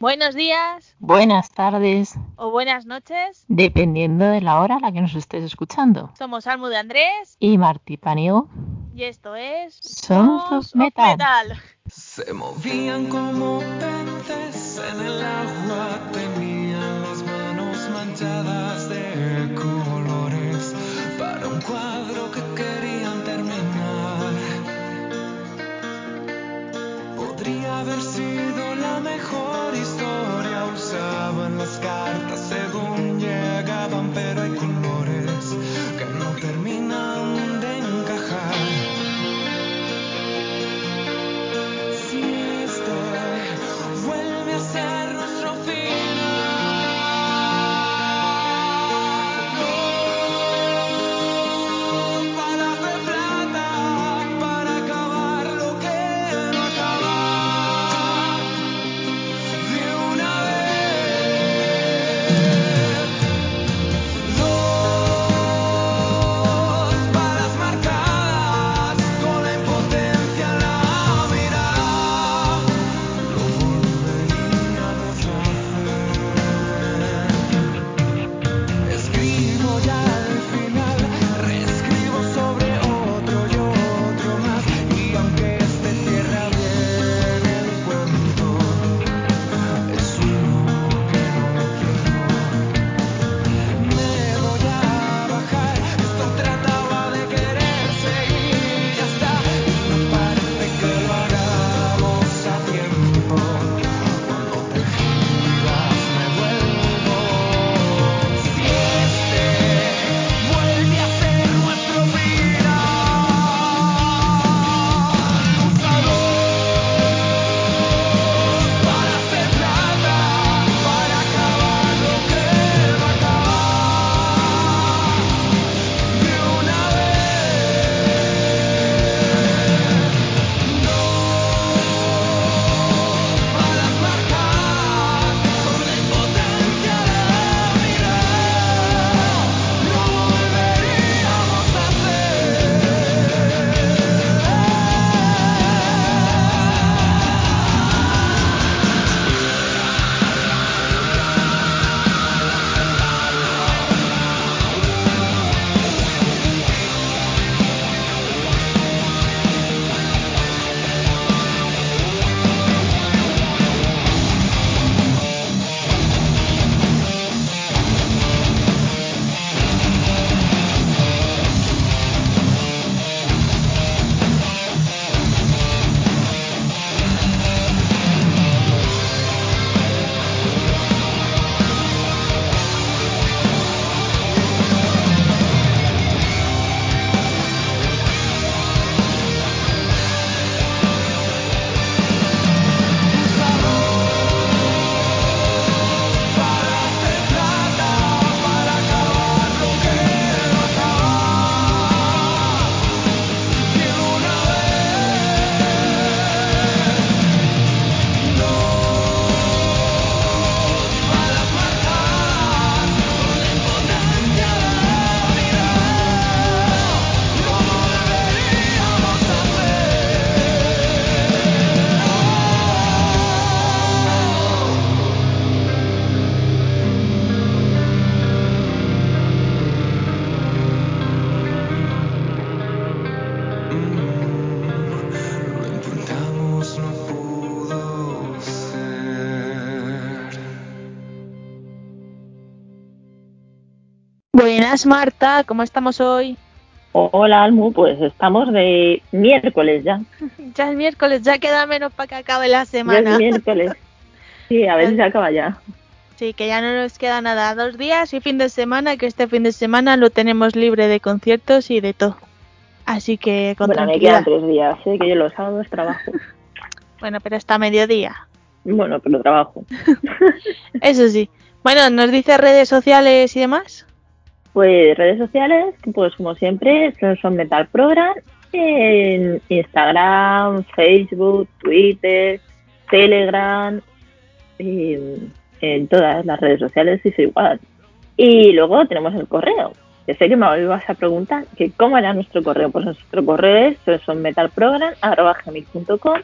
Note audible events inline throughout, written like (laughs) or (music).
Buenos días Buenas tardes, o buenas noches. dependiendo de la hora a la que nos estés escuchando. Somos Almu de Andrés Y Martí Paniego, y esto es Sons of Sons Metal. Se movían como Buenas Marta, ¿cómo estamos hoy? Hola Almu, pues estamos de miércoles ya. (laughs) Ya es miércoles, ya queda menos para que acabe la Ya semana. es miércoles. Sí, a ver si se acaba ya. Sí, que ya no nos queda nada, dos días y fin de semana, que este fin de semana lo tenemos libre de conciertos y de todo. Así que con Bueno, me quedan tres días, ¿eh? que yo los sábados trabajo. (laughs) Bueno, pero hasta mediodía. Bueno, pero trabajo. (laughs) Eso sí. Bueno, ¿nos dice redes sociales y demás? Pues redes sociales, pues como siempre, son, Metal Program en Instagram, Facebook, Twitter, Telegram, y en todas las redes sociales es igual. Y luego tenemos el correo, que sé que me ibas a preguntar que cómo era nuestro correo. Pues nuestro correo es sonmetalprogram.com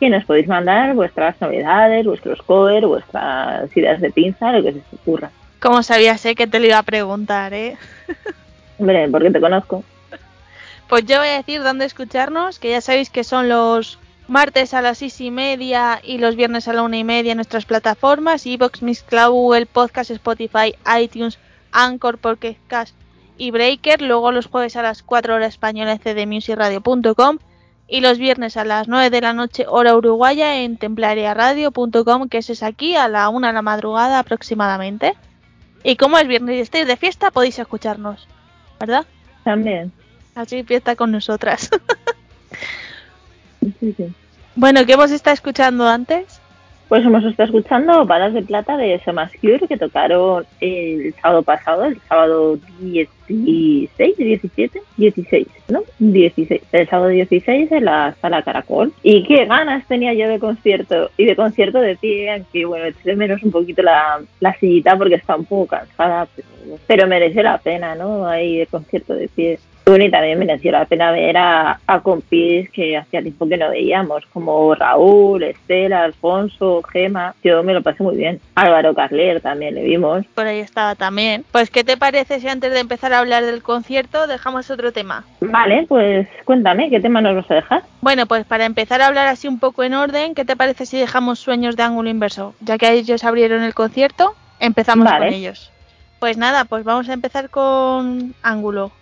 que nos podéis mandar vuestras novedades, vuestros covers, vuestras ideas de pinza, lo que se os ocurra. Como sabía, sé que te lo iba a preguntar, ¿eh? (laughs) Hombre, porque te conozco. Pues yo voy a decir dónde escucharnos, que ya sabéis que son los martes a las seis y media y los viernes a la una y media en nuestras plataformas, Evox, Mixcloud, Google Podcast, Spotify, iTunes, Anchor, Podcast y Breaker, luego los jueves a las 4 horas española en cdmusicradio.com y los viernes a las 9 de la noche hora uruguaya en templariaradio.com, que ese es aquí a la 1 de la madrugada aproximadamente. Y como es viernes y estáis de fiesta, podéis escucharnos, ¿verdad? También. Así fiesta con nosotras. Sí, sí. bueno, ¿qué hemos estado escuchando antes? Pues hemos estado escuchando Balas de Plata de Semascure que tocaron el sábado pasado, el sábado 16, 17, 16, ¿no? 16, el sábado 16 en la sala Caracol. Y qué ganas tenía yo de concierto, y de concierto de pie, aunque bueno, eché menos un poquito la, la sillita porque está un poco cansada, pero, pero merece la pena, ¿no? Ahí de concierto de pie. Bueno, y también mereció la pena ver a, a compis que hacía tiempo que no veíamos, como Raúl, Estela, Alfonso, Gema. Yo me lo pasé muy bien. Álvaro Carler también le vimos. Por ahí estaba también. Pues, ¿qué te parece si antes de empezar a hablar del concierto dejamos otro tema? Vale, pues cuéntame, ¿qué tema nos vas a dejar? Bueno, pues para empezar a hablar así un poco en orden, ¿qué te parece si dejamos Sueños de Ángulo Inverso? Ya que ellos abrieron el concierto, empezamos Vale. con ellos. Pues nada, pues vamos a empezar con Ángulo.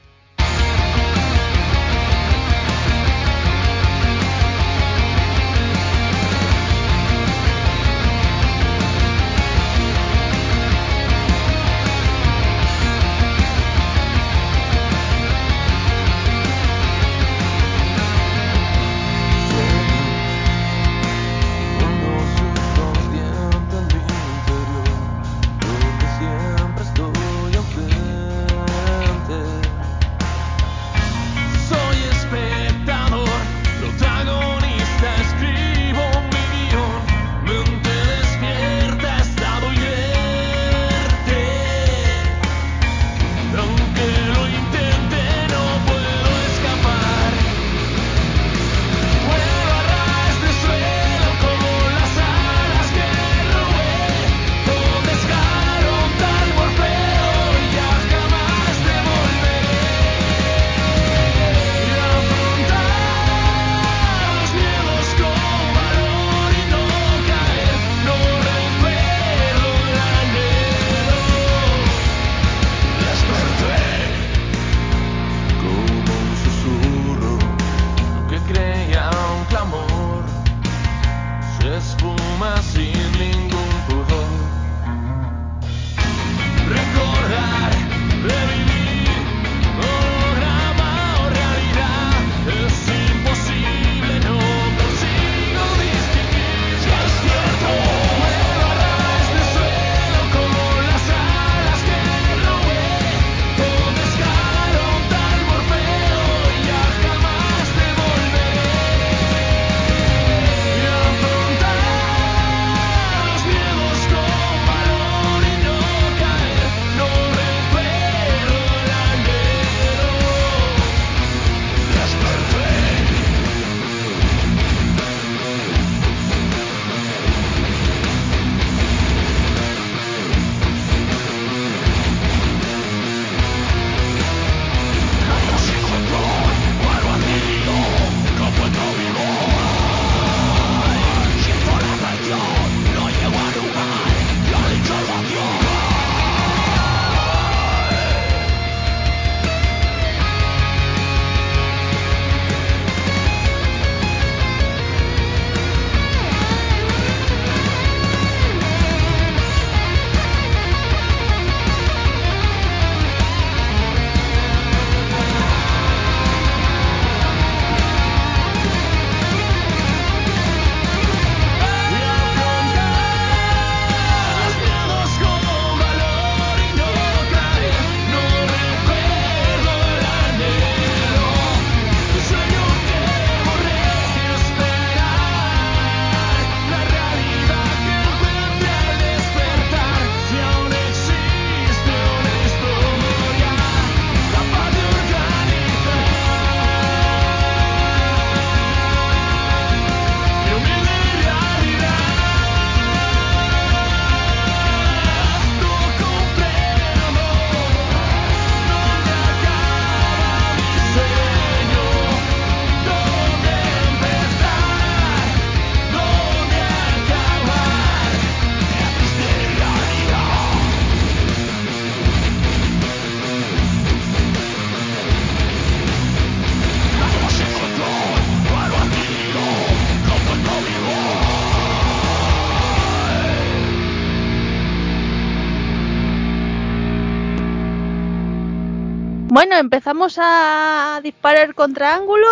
¿Empezamos a disparar contra ángulo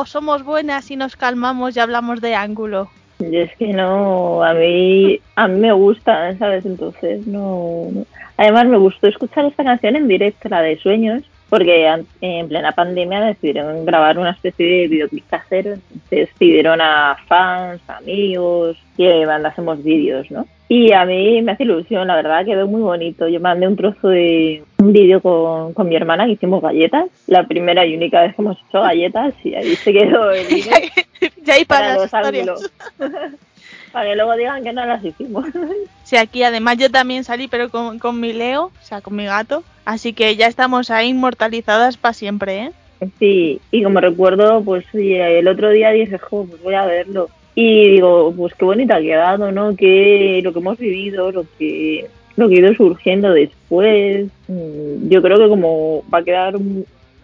o somos buenas y nos calmamos y hablamos de ángulo? Y es que no, a mí, a mí me gusta, ¿sabes? Entonces no. Además me gustó escuchar esta canción en directo, la de Sueños, porque en plena pandemia decidieron grabar una especie de videoclip casero, entonces pidieron a fans, amigos, que mandásemos vídeos, ¿no? Y a mí me hace ilusión, la verdad, quedó muy bonito. Yo mandé un trozo de un vídeo con, con mi hermana que hicimos galletas, la primera y única vez que hemos hecho galletas, y ahí se quedó el (laughs) vídeo ya hay para, para las historias. (laughs) para que luego digan que no las hicimos. (laughs) Sí, aquí además yo también salí, pero con, con mi Leo, o sea, con mi gato. Así que ya estamos ahí inmortalizadas para siempre, ¿eh? Sí, y como recuerdo, pues el otro día dije, jo, pues voy a verlo. Y digo, pues qué bonita ha quedado, ¿no? Que lo que hemos vivido, lo que, lo que ha ido surgiendo después. Mm, Yo creo que como va a quedar,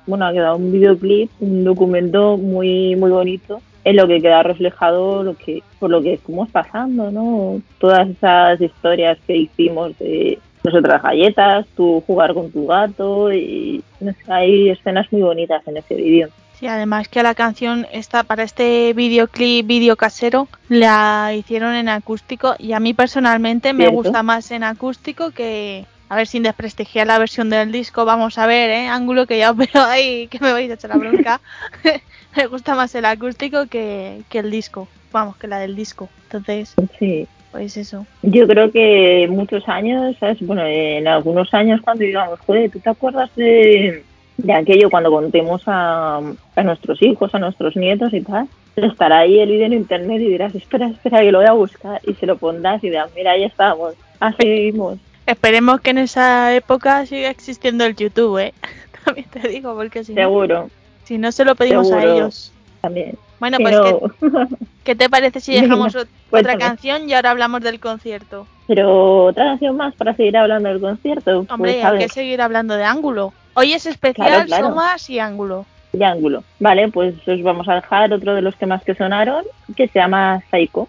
bueno, ha quedado un videoclip, un documento muy, muy bonito en lo que queda reflejado lo que, por lo que estamos pasando, ¿no? Todas esas historias que hicimos de nosotras galletas, tú jugar con tu gato y hay escenas muy bonitas en ese vídeo. Sí, además que la canción está para este videoclip, vídeo casero, la hicieron en acústico y a mí personalmente me Cierto. gusta más en acústico que, a ver, sin desprestigiar la versión del disco, vamos a ver, ¿eh? Ángulo que ya os veo ahí, que me vais a echar la bronca. (laughs) me gusta más el acústico que, que el disco, vamos, que la del disco. Entonces, Sí, pues eso. yo creo que muchos años, ¿sabes? Bueno, en algunos años cuando digamos, joder, ¿tú te acuerdas de, de aquello cuando contemos a, a nuestros hijos, a nuestros nietos y tal? Estará ahí el vídeo en internet y dirás, espera, espera, que lo voy a buscar y se lo pondrás y dirás, mira, ahí estamos, así vivimos. Esperemos que en esa época siga existiendo el YouTube, ¿eh? (laughs) También te digo, porque si no, Seguro, si no se lo pedimos a ellos. también. Bueno, pues, ¿qué, pero, qué te parece si (laughs) dejamos ot- otra canción y ahora hablamos del concierto? pero otra canción más para seguir hablando del concierto. Hombre, pues, hay que seguir hablando de Ángulo. Hoy es especial Claro, claro. Somas y Ángulo. de ángulo. Vale, pues os vamos a dejar otro de los que más que sonaron, que se llama Psycho.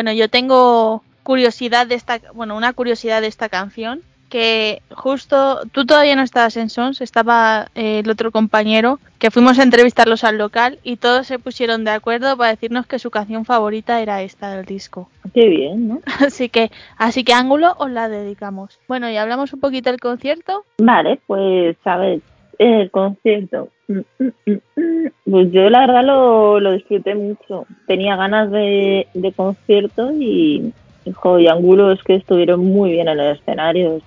Bueno, yo tengo curiosidad de esta, bueno, una curiosidad de esta canción que justo tú todavía no estabas en Sons, estaba eh, el otro compañero que fuimos a entrevistarlos al local y todos se pusieron de acuerdo para decirnos que su canción favorita era esta del disco. Qué bien, ¿no? (laughs) Así que, así que Ángulo os la dedicamos. Bueno, y hablamos un poquito del concierto. Vale, pues a ver, el concierto. Mm, mm, mm. Pues yo la verdad lo, lo disfruté mucho. Tenía ganas de, de concierto y, hijo, y Angulo es que estuvieron muy bien en el escenario.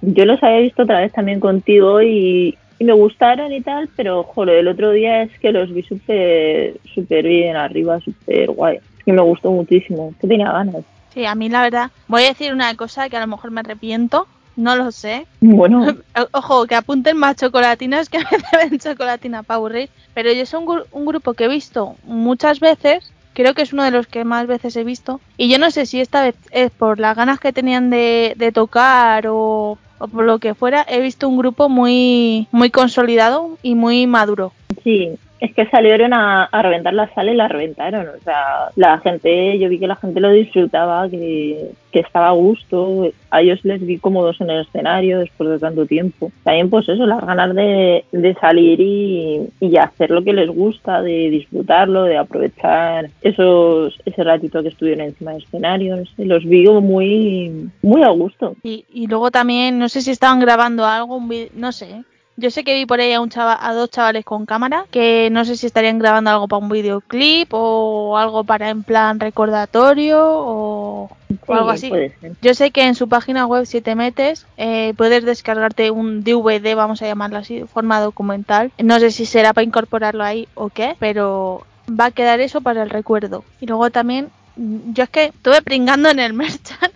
yo los había visto otra vez también contigo y, me gustaron y tal, pero joder, el otro día es que los vi súper súper bien arriba, súper guay. Es que me gustó muchísimo, que tenía ganas. Sí, a mí la verdad, voy a decir una cosa que a lo mejor me arrepiento, no lo sé. Bueno, (laughs) Ojo, que apunten más chocolatinas que (laughs) me deben chocolatina para aburrir. Pero yo soy un, gru- un grupo que he visto muchas veces. Creo que es uno de los que más veces he visto. Y yo no sé si esta vez es por las ganas que tenían de, de tocar o, o por lo que fuera. He visto un grupo muy, muy consolidado y muy maduro. sí, es que salieron a, reventar la sala y la reventaron. O sea, la gente, yo vi que la gente lo disfrutaba, que, que estaba a gusto. A ellos les vi cómodos en el escenario después de tanto tiempo. También, pues eso, las ganas de, de salir y, y hacer lo que les gusta, de disfrutarlo, de aprovechar esos ese ratito que estuvieron encima del escenario. No sé, los vi muy, muy a gusto. Y, y luego también, no sé si estaban grabando algo, un vi- no sé. Yo sé que vi por ahí a, un chava, a dos chavales con cámara, que no sé si estarían grabando algo para un videoclip o algo para en plan recordatorio o, o algo Sí, así. Yo sé que en su página web, si te metes, eh, puedes descargarte un DVD, vamos a llamarlo así, forma documental. No sé si será para incorporarlo ahí o qué, pero va a quedar eso para el recuerdo. Y luego también, yo es que estuve pringando en el (laughs) merchan.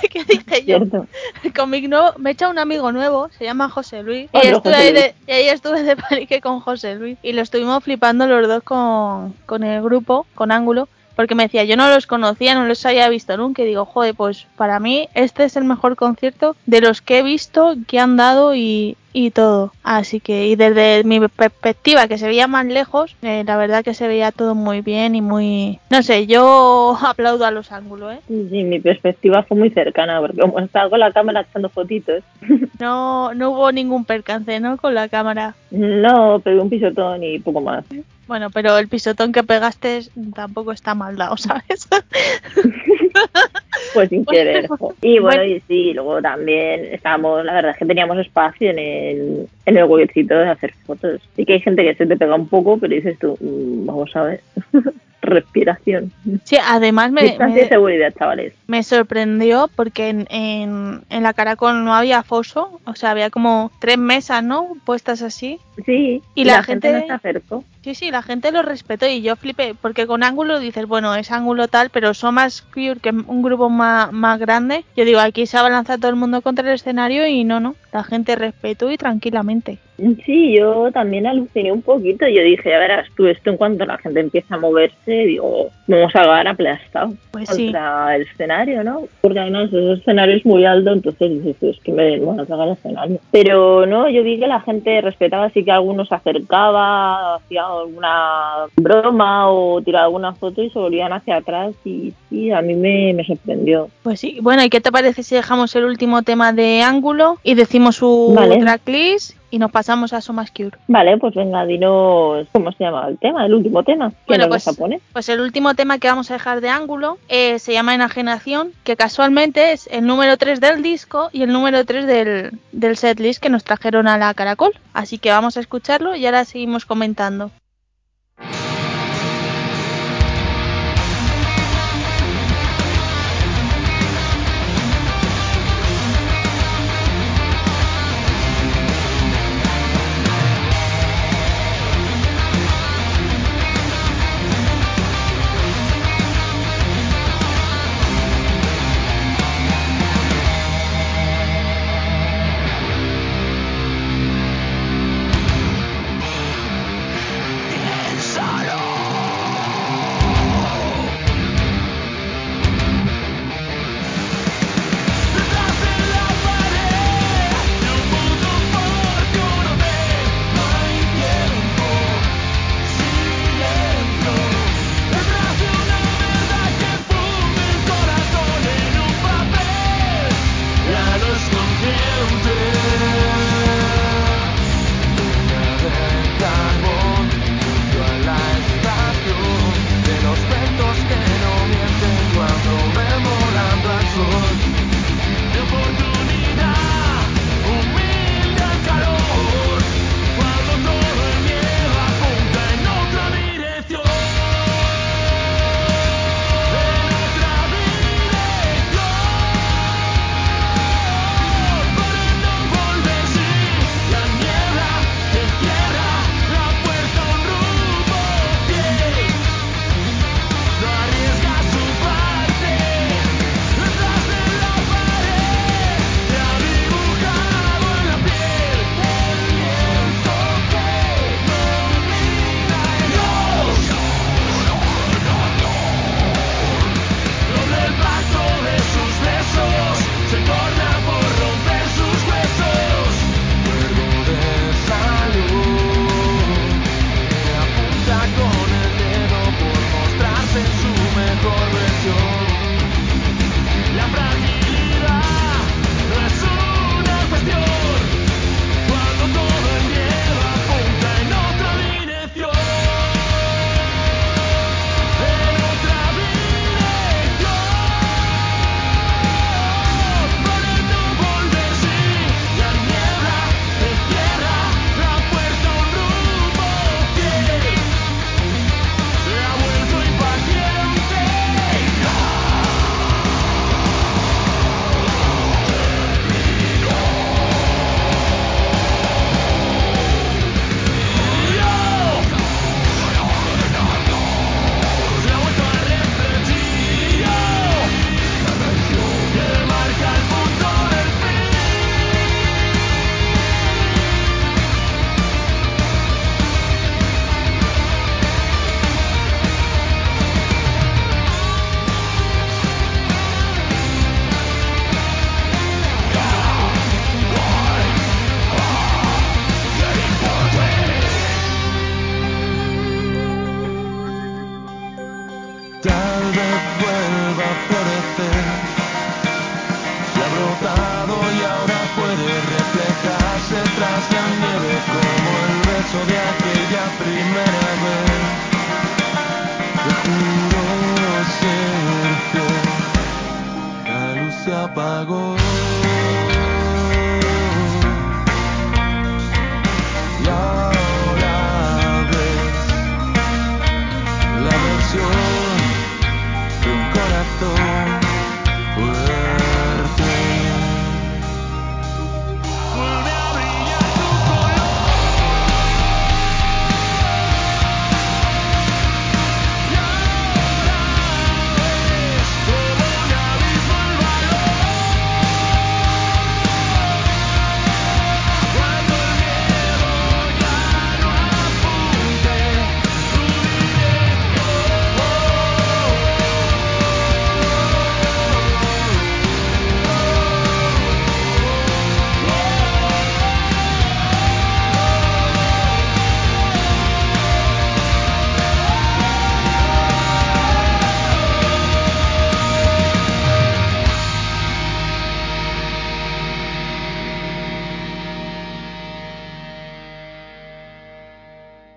(laughs) que dije yo, Cierto. nuevo, me he echado un amigo nuevo, se llama José Luis. Y, estuve José Luis. de, y ahí estuve de palique con José Luis. Y lo estuvimos flipando los dos con, con el grupo, con Ángulo. Porque me decía, yo no los conocía, no los había visto nunca. Y digo, joder, pues para mí este es el mejor concierto de los que he visto, que han dado y, y todo. Así que, y desde mi perspectiva, que se veía más lejos, eh, la verdad que se veía todo muy bien y muy... No sé, yo (laughs) aplaudo a los ángulos, ¿eh? Sí, mi perspectiva fue muy cercana, porque como estaba con la cámara echando fotitos, (laughs) No, no hubo ningún percance, ¿no? Con la cámara. no pegué un pisotón y poco más. Bueno, pero el pisotón que pegaste tampoco está mal dado, (laughs) ¿sabes? (laughs) Pues sin querer. jo. Y bueno, y sí, luego también estábamos, la verdad es que teníamos espacio en el, en el huequecito de hacer fotos. Sí que hay gente que se te pega un poco, pero dices tú, mm, vamos a ver, (laughs) respiración. Sí, además me, Distancia y me, seguridad, chavales. me sorprendió porque en, en, en la Caracol no había foso, o sea, había como tres mesas, ¿no? Puestas así. Sí, Y la gente, gente- no se acercó. Sí, sí, la gente lo respetó y yo flipé, porque con ángulo dices, bueno, es ángulo tal, pero son más que un grupo más, más grande. Yo digo, aquí se abalanza todo el mundo contra el escenario y no, no, la gente respetó y tranquilamente. Sí, yo también aluciné un poquito. Yo dije, a verás tú, esto en cuanto la gente empieza a moverse, digo, vamos a acabar aplastados Pues sí. contra el escenario, ¿no? Porque además ese escenario es muy alto, entonces dices, "Tú, es que me van a tragar el escenario. Pero no, yo vi que la gente respetaba, así que algunos se acercaba, hacía alguna broma o tiraba alguna foto y se volvían hacia atrás y sí, a mí me, me sorprendió. Pues sí, bueno, ¿y qué te parece si dejamos el último tema de ángulo y decimos su Vale. tracklist y nos pasamos a Somas Cure? Vale, pues venga, dinos cómo se llama el tema, el último tema. ¿Qué Bueno, nos pues- poner? Pues el último tema que vamos a dejar de ángulo eh, se llama Enajenación, que casualmente es el número 3 del disco y el número 3 del, del setlist que nos trajeron a la Caracol. Así que vamos a escucharlo y ahora seguimos comentando.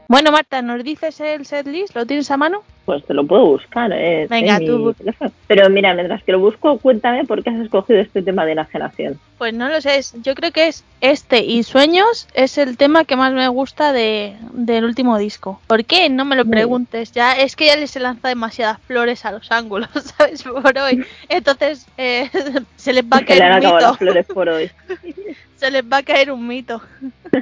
Bueno, Marta, ¿nos dices el setlist? ¿Lo tienes a mano? Pues te lo puedo buscar, ¿eh? Venga, en tú. Pero mira, mientras que lo busco, cuéntame por qué has escogido este tema de enajenación. Pues no lo sé, yo creo que es este y Sueños es el tema que más me gusta de, del último disco. ¿Por qué? No me lo Muy preguntes, ya es que ya les he lanzado demasiadas flores a los ángulos, (laughs) ¿sabes? Por hoy. Entonces eh, (laughs) se les va a Se caer un mito. las flores por (laughs) hoy. Se les va a caer un mito.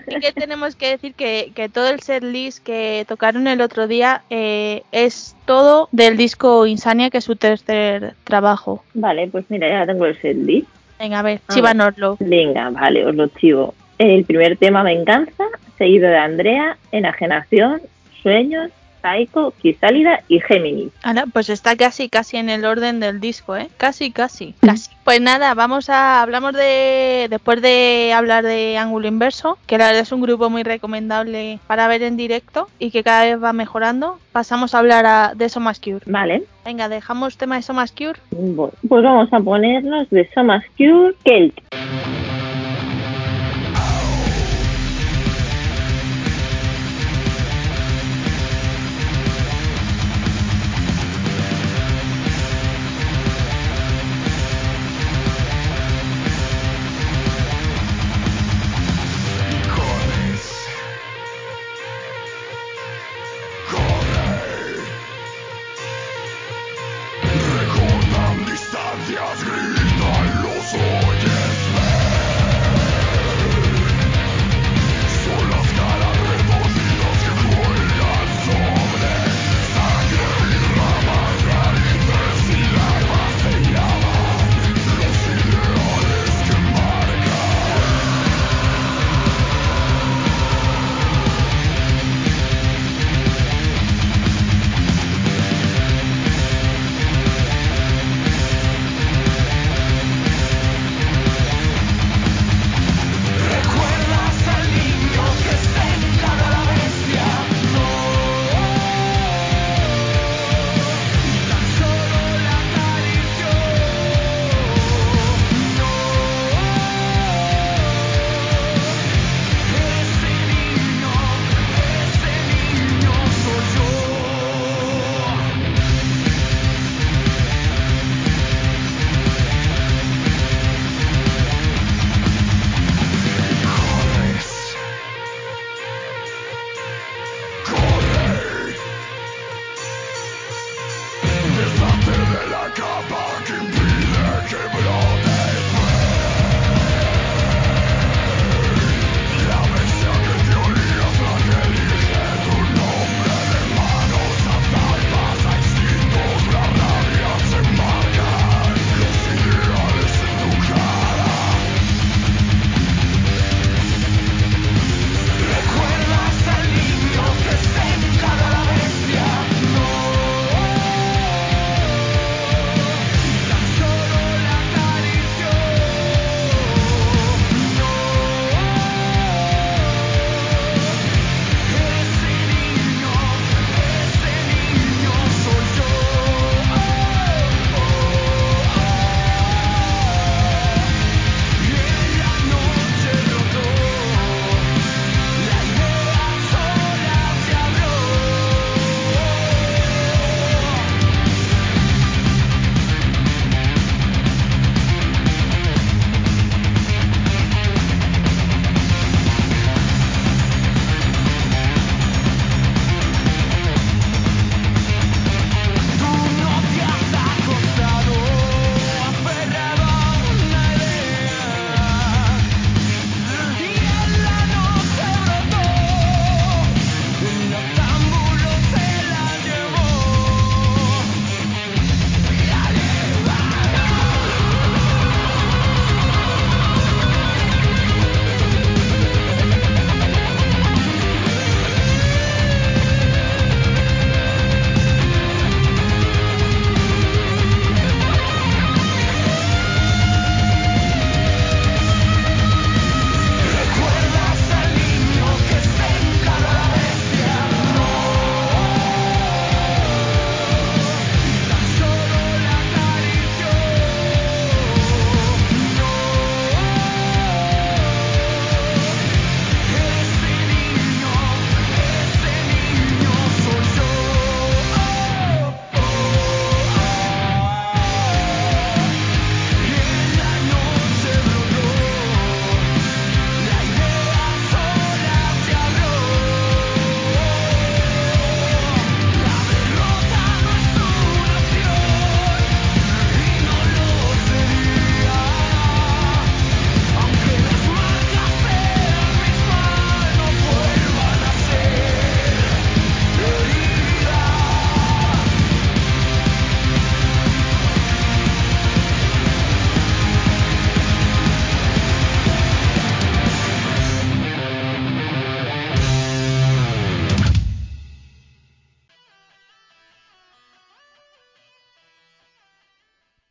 Y que tenemos que decir que, que todo el setlist que tocaron el otro día eh, es todo del disco Insania, que es su tercer trabajo. Vale, pues mira, ya tengo el setlist. Venga, a ver, A chivanoslo. Venga, vale, os lo chivo. El primer tema, Venganza, seguido de Andrea, Enajenación, Sueños, Psycho, Quisálida y Géminis. Ahora, pues está casi, casi en el orden del disco, ¿eh? Casi, casi, casi. Pues nada, vamos a, hablamos de, después de hablar de Ángulo Inverso, que la verdad es un grupo muy recomendable para ver en directo y que cada vez va mejorando, pasamos a hablar a- de Somas Cure. Vale, Venga, dejamos tema de Somas Cure. bueno, pues vamos a ponernos de Somas Cure, Kelt.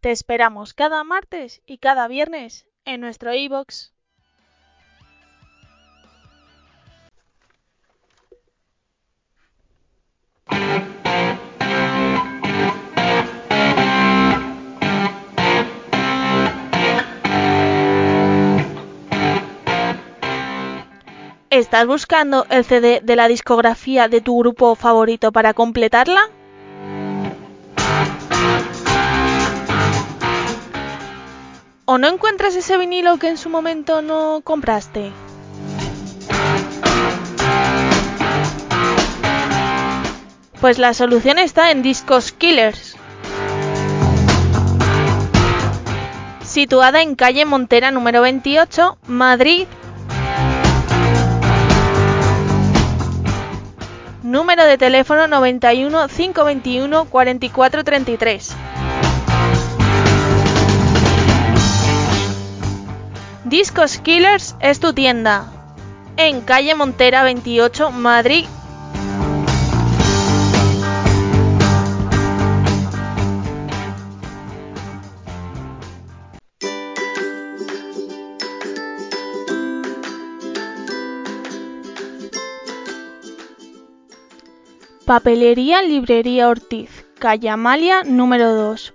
Te esperamos cada martes y cada viernes en nuestro iBox. ¿Estás buscando el CD de la discografía de tu grupo favorito para completarla? ¿O no encuentras ese vinilo que en su momento no compraste? Pues la solución está en Discos Killers. Situada en calle Montera número 28, Madrid. Número de teléfono 91 521 4433. Discos Killers es tu tienda. En calle Montera 28, Madrid. Papelería Librería Ortiz, calle Amalia número 2.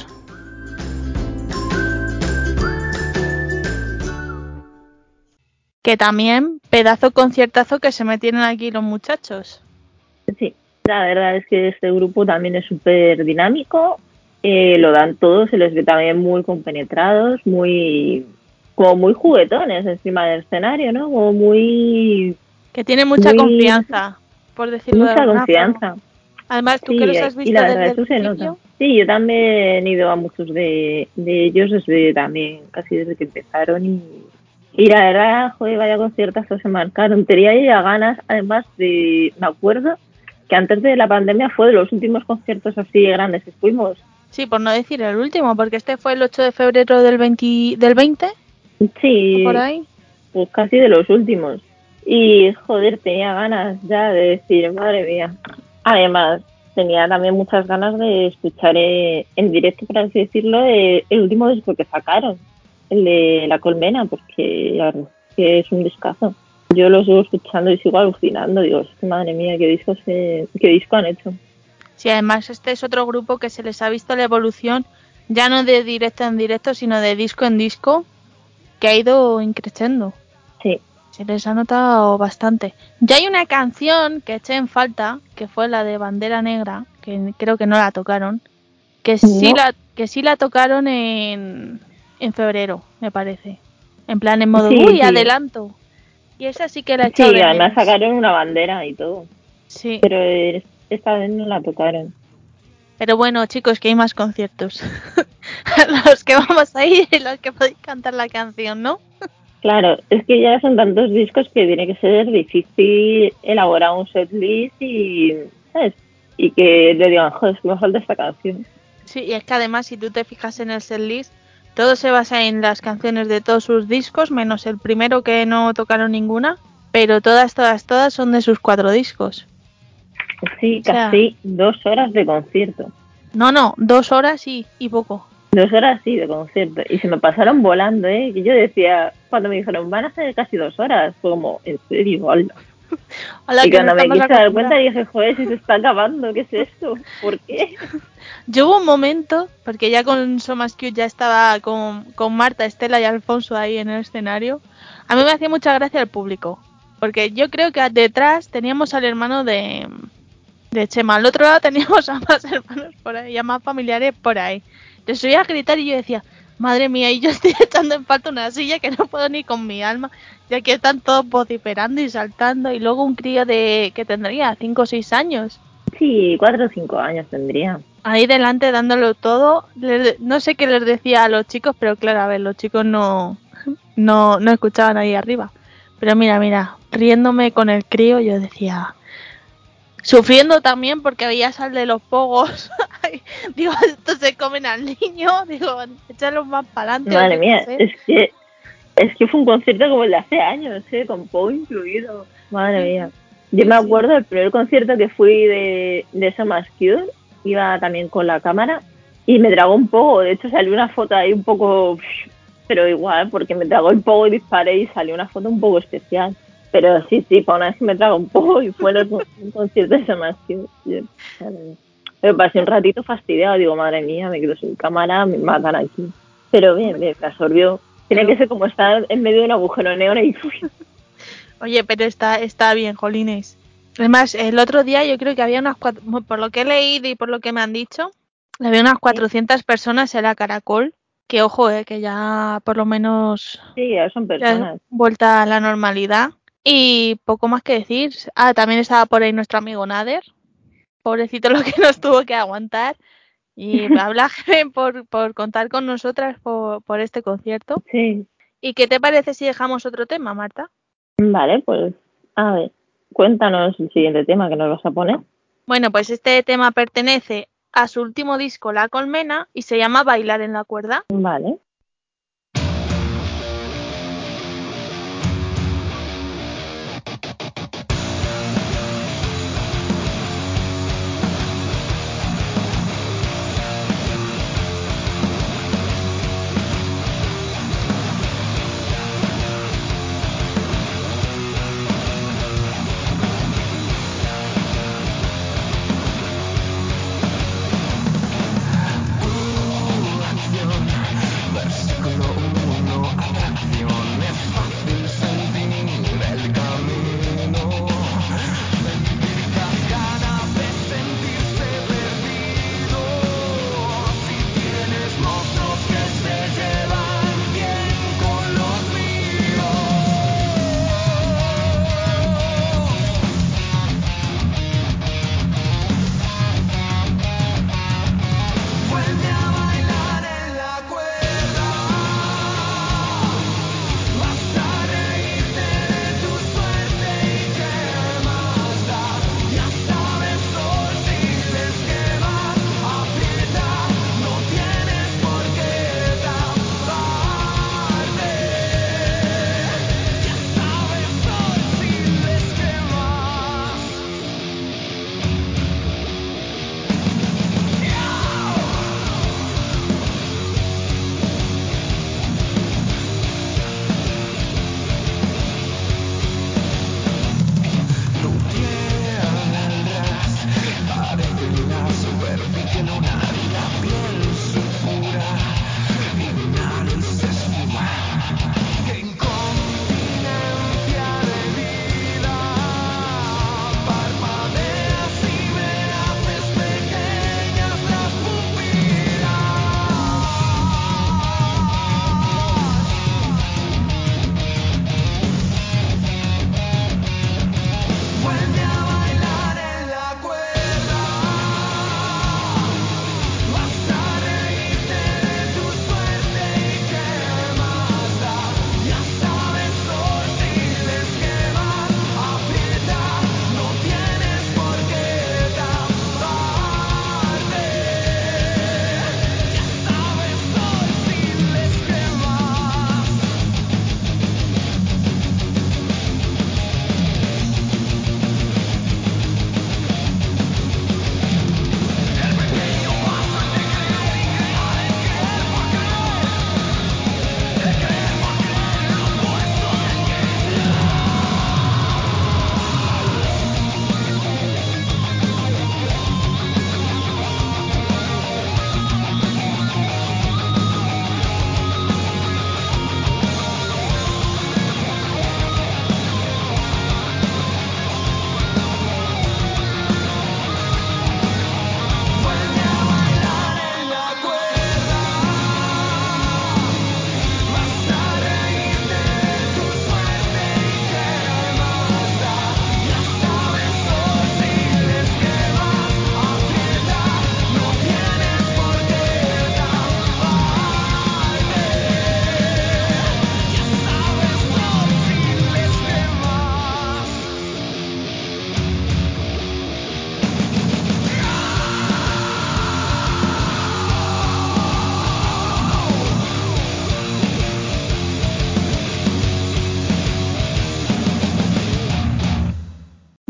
Que también pedazo conciertazo que se metieron aquí los muchachos. Sí, la verdad es que este grupo también es súper dinámico, eh, lo dan todo, se les ve también muy compenetrados, muy como muy juguetones encima del escenario, ¿no? Como muy Que tiene mucha Muy- confianza, por decirlo de mucha confianza. Además, tú Sí, que los has y visto la desde verdad el principio. Sí, yo también he ido a muchos de, de ellos desde también, casi desde que empezaron y, y la verdad, joder, vaya conciertazo se marcaron. Tenía ya ganas, además de, me acuerdo que antes de la pandemia fue de los últimos conciertos así grandes que fuimos. sí, por no decir el último, porque este fue el 8 de febrero del 20, del 20 Sí, por ahí. pues casi de los últimos. Y joder, tenía ganas ya de decir, madre mía. Además, tenía también muchas ganas de escuchar eh, en directo, por así decirlo, eh, el último disco que sacaron, el de La Colmena, porque la verdad es que es un discazo. Yo lo sigo escuchando y sigo alucinando. Digo, madre mía, qué disco, se, qué disco han hecho. Sí, además este es otro grupo que se les ha visto la evolución, ya no de directo en directo, sino de disco en disco, que ha ido increciendo. Sí, Se les ha notado bastante. Ya hay una canción que eché en falta, que fue la de Bandera Negra, que creo que no la tocaron, que sí No. la que sí la tocaron en, en febrero, me parece. En plan en modo Sí, uy, sí. adelanto. Y esa sí que la he sí, de además menos. sacaron una bandera y todo. Sí. Pero esta vez no la tocaron. Pero bueno, chicos, que hay más conciertos. (laughs) los que vamos a ir y los que podéis cantar la canción, ¿no? Claro, es que ya son tantos discos que tiene que ser difícil elaborar un setlist y, ¿sabes? Y que le digan, joder, es que me falta esta canción. Sí, y es que además, si tú te fijas en el setlist, todo se basa en las canciones de todos sus discos, menos el primero que no tocaron ninguna, pero todas, todas, todas son de sus cuatro discos. Sí, O sea- casi dos horas de concierto. No, no, dos horas y, y poco. Dos horas, sí, de concierto. Y se me pasaron volando, ¿eh? Que yo decía, cuando me dijeron, van a ser casi dos horas, fue como, ¿en serio? Hola. (laughs) Hola, y cuando me quise dar cuenta dije, joder, si se está acabando, ¿qué es esto? ¿Por qué? (laughs) Yo hubo un momento, porque ya con So Más Cute ya estaba con, con Marta, Estela y Alfonso ahí en el escenario. A mí me hacía mucha gracia el público, porque yo creo que detrás teníamos al hermano de, de Chema, al otro lado teníamos a más hermanos por ahí, a más familiares por ahí. Les oía gritar y yo decía, madre mía, y yo estoy (laughs) echando en falta una silla que no puedo ni con mi alma, ya que están todos vociferando y saltando, y luego un crío de que tendría 5 o 6 años Sí, cuatro o cinco años tendría. ahí delante dándolo todo. Les- no sé qué les decía a los chicos, pero claro, a ver, los chicos no, no, no escuchaban ahí arriba. Pero mira, mira, riéndome con el crío, yo decía. Sufriendo también porque veía sal de los pogos. (laughs) Digo, (laughs) estos se comen al niño. (laughs) Digo, échalos más para adelante. Madre mía, es que es que fue un concierto como el de hace años, ¿eh? con Pogo incluido. Madre mía. Yo me acuerdo del primer concierto que fui de, de So Más Cute, iba también con la cámara y me tragó un poco. De hecho, salió una foto ahí un poco, pero igual, porque me tragó el poco y disparé y salió una foto un poco especial. Pero sí, sí, para una vez que me trago un poco y fue un concierto de So Más Cute. Yo, madre mía. Pero pasé un ratito fastidiado, digo, madre mía, me quedo sin cámara, me matan aquí. Pero bien, bien, me absorbió. Tiene que ser como estar en medio de un agujero negro y Oye, pero está, está bien, Jolines. Además, el otro día yo creo que había unas cuatro, por lo que he leído y por lo que me han dicho, había unas 400 personas en la Caracol. Que ojo, eh, que ya por lo menos sí, ya son personas. vuelta a la normalidad. Y poco más que decir. Ah, también estaba por ahí nuestro amigo Nader. Pobrecito lo que (laughs) nos tuvo que aguantar. Y habla (laughs) por, por contar con nosotras por, por este concierto. (laughs) Sí. ¿Y qué te parece si dejamos otro tema, Marta? Vale, pues a ver, cuéntanos el siguiente tema que nos vas a poner. Bueno, pues este tema pertenece a su último disco, La Colmena, y se llama Bailar en la cuerda. Vale.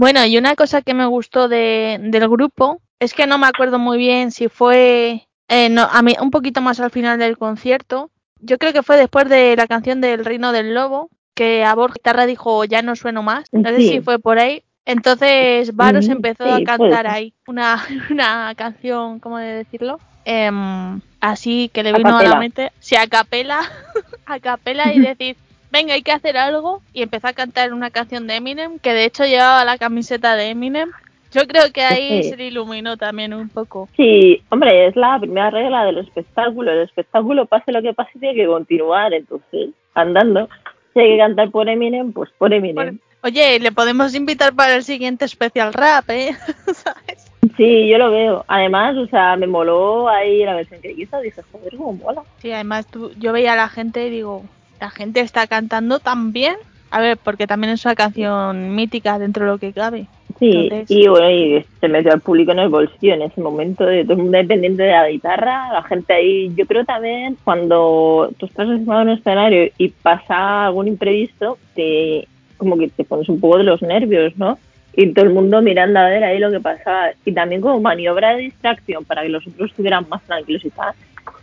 Bueno, y una cosa que me gustó de, del grupo es que no me acuerdo muy bien si fue eh, no, a mí, un poquito más al final del concierto. Yo creo que fue después de la canción del Reino del Lobo que a Borja Guitarra dijo ya no sueno más. No sé si fue por ahí. Entonces Baros Mm, empezó sí, a cantar ahí una, (laughs) una canción, ¿cómo de decirlo? Em, así que le vino a la mente, sí, a capela, (laughs) a capela y decir, venga, hay que hacer algo. Y empezó a cantar una canción de Eminem, que de hecho llevaba la camiseta de Eminem. Yo creo que ahí Sí. se le iluminó también un poco. Sí, hombre, es la primera regla del espectáculo. El espectáculo, pase lo que pase, tiene que continuar. Entonces, andando. Si hay que cantar por Eminem, pues por Eminem. Oye, le podemos invitar para el siguiente especial rap, ¿eh? (laughs) ¿Sabes? Sí, yo lo veo. Además, o sea, me moló ahí la versión que hizo. Dije, joder, cómo mola. Sí, además tú, yo veía a la gente y digo, la gente está cantando tan bien. A ver, porque también es una canción mítica dentro de lo que cabe. Sí, Entonces- y bueno, y se metió al público en el bolsillo en ese momento, de todo el mundo dependiente de la guitarra, la gente ahí, yo creo también cuando tú estás encima de un escenario y pasa algún imprevisto, te como que te pones un poco de los nervios, ¿no? Y todo el mundo mirando a ver ahí lo que pasaba. Y también como maniobra de distracción para que los otros estuvieran más tranquilos y tal,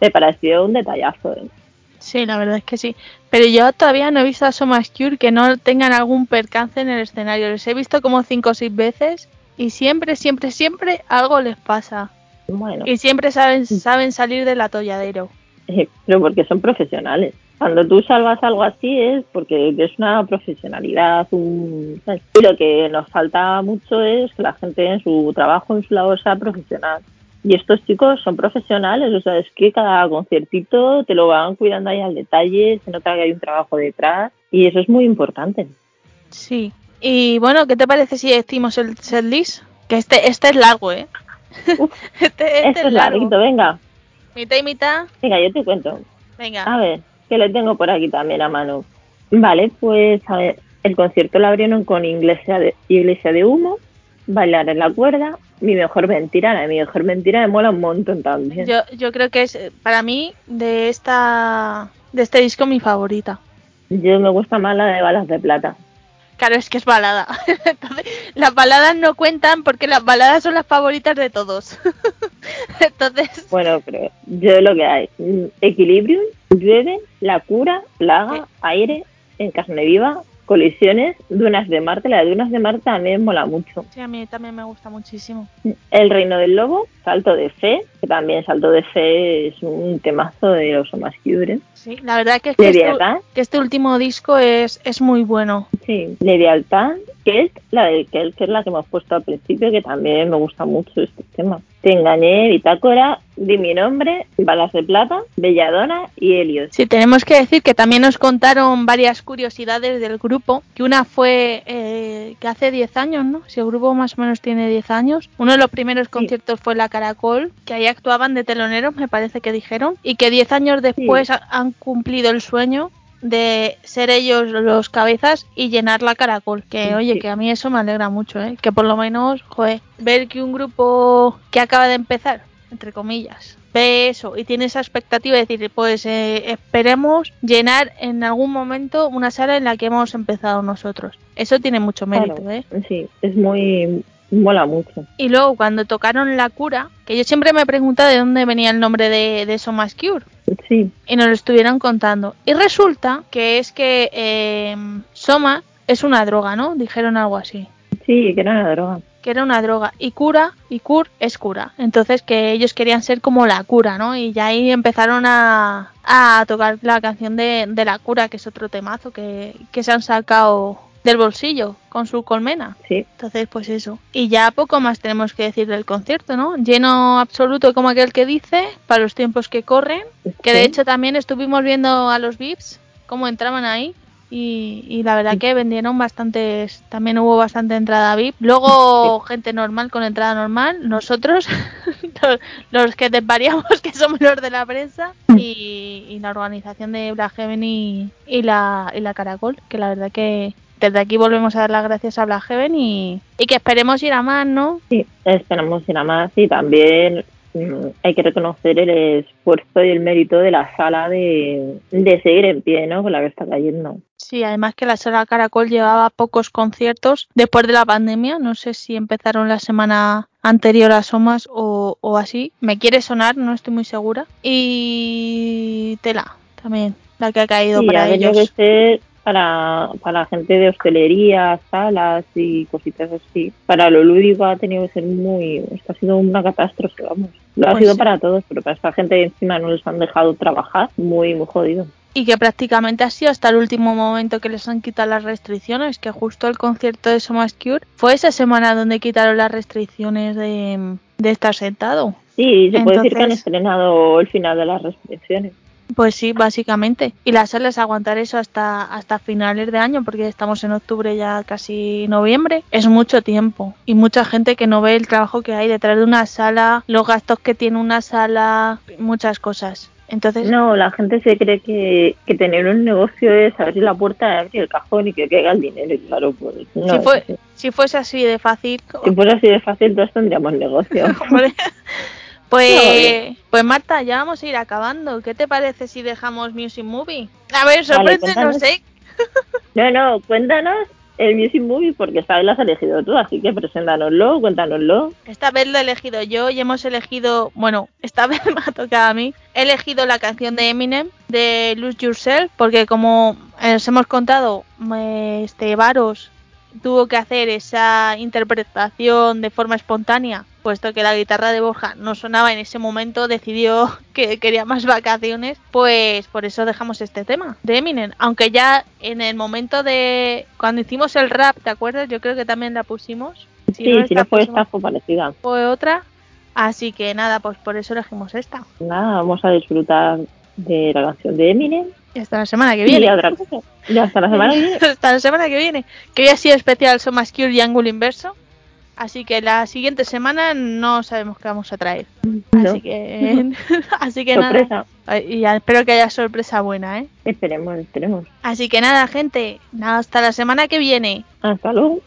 me pareció un detallazo. ¿eh? Sí, la verdad es que sí. Pero yo todavía no he visto a Somas Cure que no tengan algún percance en el escenario. Les he visto como cinco o seis veces y siempre, siempre, siempre algo les pasa. Bueno, Y siempre saben, saben salir del atolladero. Eh, pero porque son profesionales. Cuando tú salvas algo así es porque es una profesionalidad. Un... lo que nos falta mucho es que la gente en su trabajo, en su labor, sea profesional. Y estos chicos son profesionales, o sea, es que cada conciertito te lo van cuidando ahí al detalle, se nota que hay un trabajo detrás y eso es muy importante. Sí. Y bueno, ¿qué te parece si decimos el setlist? Que este, este es largo, ¿eh? Uf, (laughs) este, este Esto es es largo. larguito, venga, Mitad y mitad. venga, yo te cuento. Venga. A ver, que le tengo por aquí también a mano. Vale, pues a ver, el concierto lo abrieron con Iglesia de, Iglesia de Humo, Bailar en la cuerda, Mi mejor mentira. La de Mi mejor mentira me mola un montón también. Yo, yo creo que es, eh, para mí, de esta de este disco mi favorita. Yo me gusta más la de Balas de Plata. Claro, es que es balada. (laughs) Entonces, las baladas no cuentan porque las baladas son las favoritas de todos. (laughs) Entonces, Bueno, pero yo lo que hay, mm, Equilibrium, Llueve, La Cura, Plaga, Aire, En Carne Viva, Colisiones, Dunas de Marte. La de Dunas de Marte también mola mucho. sí, a mí también me gusta muchísimo. El Reino del Lobo, Salto de Fe, que también Salto de Fe es un temazo de los Omascure. Sí, la verdad que, es que, este, que este último disco es, es muy bueno. sí. Leviatán, Kelt, la de que es la que hemos puesto al principio, que también me gusta mucho este tema. Te engañé, Bitácora, Di mi nombre, Balas de Plata, Belladona y Helios. Sí, tenemos que decir que también nos contaron varias curiosidades del grupo, que una fue eh, que hace 10 años, ¿no? Si el grupo más o menos tiene 10 años, uno de los primeros conciertos fue la Caracol, que ahí actuaban de teloneros, me parece que dijeron, y que 10 años después ha- han cumplido el sueño de ser ellos los cabezas y llenar la Caracol, que Sí, oye, sí. que a mí eso me alegra mucho, ¿eh? Que por lo menos, joder, ver que un grupo que acaba de empezar, entre comillas, ve eso y tiene esa expectativa de decir, pues eh, esperemos llenar en algún momento una sala en la que hemos empezado nosotros. Eso tiene mucho mérito, Claro, ¿eh? Sí, es muy. mola mucho. Y luego cuando tocaron La Cura, que yo siempre me he preguntado de dónde venía el nombre de, de Somas Cure, Sí, y nos lo estuvieron contando. Y resulta que es que eh, Soma es una droga, ¿no? Dijeron algo así. sí, que era una droga. que era una droga y cura y cur es cura entonces que ellos querían ser como la cura no y ya ahí empezaron a, a tocar la canción de, de la cura que es otro temazo que, que se han sacado del bolsillo con su colmena. Sí, entonces pues eso. Y ya poco más tenemos que decir del concierto no lleno absoluto como aquel que dice para los tiempos que corren que de hecho también estuvimos viendo a los VIPs cómo entraban ahí y, y la verdad que vendieron bastantes, también hubo bastante entrada VIP. Luego gente normal con entrada normal, nosotros, (laughs) los, los que desvariamos que somos los de la prensa y, y la organización de Black Heaven y, y la, y la Caracol, que la verdad que desde aquí volvemos a dar las gracias a Black Heaven y, y que esperemos ir a más, ¿no? Sí, esperamos ir a más y también mm, hay que reconocer el esfuerzo y el mérito de la sala de, de seguir en pie, ¿no? Con la que está cayendo. Sí, además que la sala Caracol llevaba pocos conciertos después de la pandemia. No sé si empezaron la semana anterior a Somas o, o así. Me quiere sonar, no estoy muy segura. Y tela también, la que ha caído Sí, para ha ellos. que ser para, para gente de hostelería, salas y cositas así. Para lo lúdico ha tenido que ser muy... Esto ha sido una catástrofe, vamos. Lo ha Pues sido sí. para todos, pero para esta gente encima no les han dejado trabajar. Muy, muy jodido. Y que prácticamente ha sido hasta el último momento que les han quitado las restricciones, que justo el concierto de Somas Cure fue esa semana donde quitaron las restricciones de, de estar sentado. Sí, se puede decir que han estrenado el final de las restricciones. Pues sí, básicamente. Y las salas aguantar eso hasta, hasta finales de año, porque estamos en octubre ya casi noviembre, es mucho tiempo. Y mucha gente que no ve el trabajo que hay detrás de una sala, los gastos que tiene una sala, muchas cosas. Entonces, No, la gente se cree que, que tener un negocio es abrir la puerta, abrir el cajón y que caiga el dinero. Y claro, pues no. si, es fue, si fuese así de fácil, Si fuera así de fácil, todos tendríamos negocio. (laughs) Pues, pues Marta, ya vamos a ir acabando. ¿Qué te parece si dejamos Music Movie? A ver, Vale, sorpréndenos, cuéntanos. ¿eh? (laughs) No, no, cuéntanos el Music Movie porque esta vez lo has elegido tú, así que preséntanoslo, cuéntanoslo. Esta vez lo he elegido yo y hemos elegido, bueno, esta (laughs) vez me ha tocado a mí. He elegido la canción de Eminem de Lose Yourself porque como eh, os hemos contado, eh, este Varos tuvo que hacer esa interpretación de forma espontánea, puesto que la guitarra de Borja no sonaba en ese momento, decidió (laughs) que quería más vacaciones, pues por eso dejamos este tema de Eminem. Aunque ya en el momento de cuando hicimos el rap, ¿te acuerdas? Yo creo que también la pusimos. Sí, si no fue esta, fue parecida. fue otra. Así que nada, pues por eso elegimos esta. Nada, vamos a disfrutar de la canción de Eminem Y hasta la semana que y viene. otra cosa. Ya hasta la semana que viene. (laughs) hasta la semana que viene. Que hoy ha sido especial Son Más Cure y ángulo inverso. Así que la siguiente semana no sabemos qué vamos a traer. No. Así que, (laughs) así que nada. Y espero que haya sorpresa buena, ¿eh? Esperemos, esperemos. Así que nada, gente. Nada, hasta la semana que viene. Hasta luego.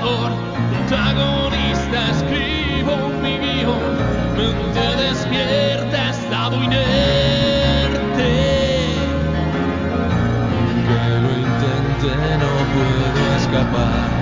protagonista, escribo mi guion, mente despierta, estado inerte. Que lo intente, no puedo escapar.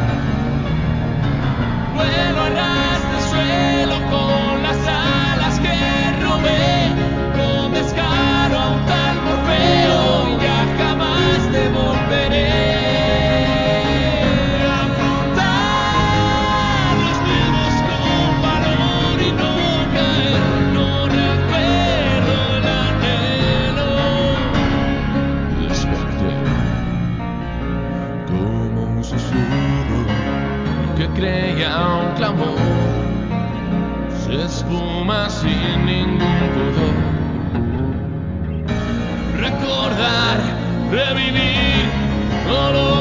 sin ningún pudor. Recordar, revivir, dolor.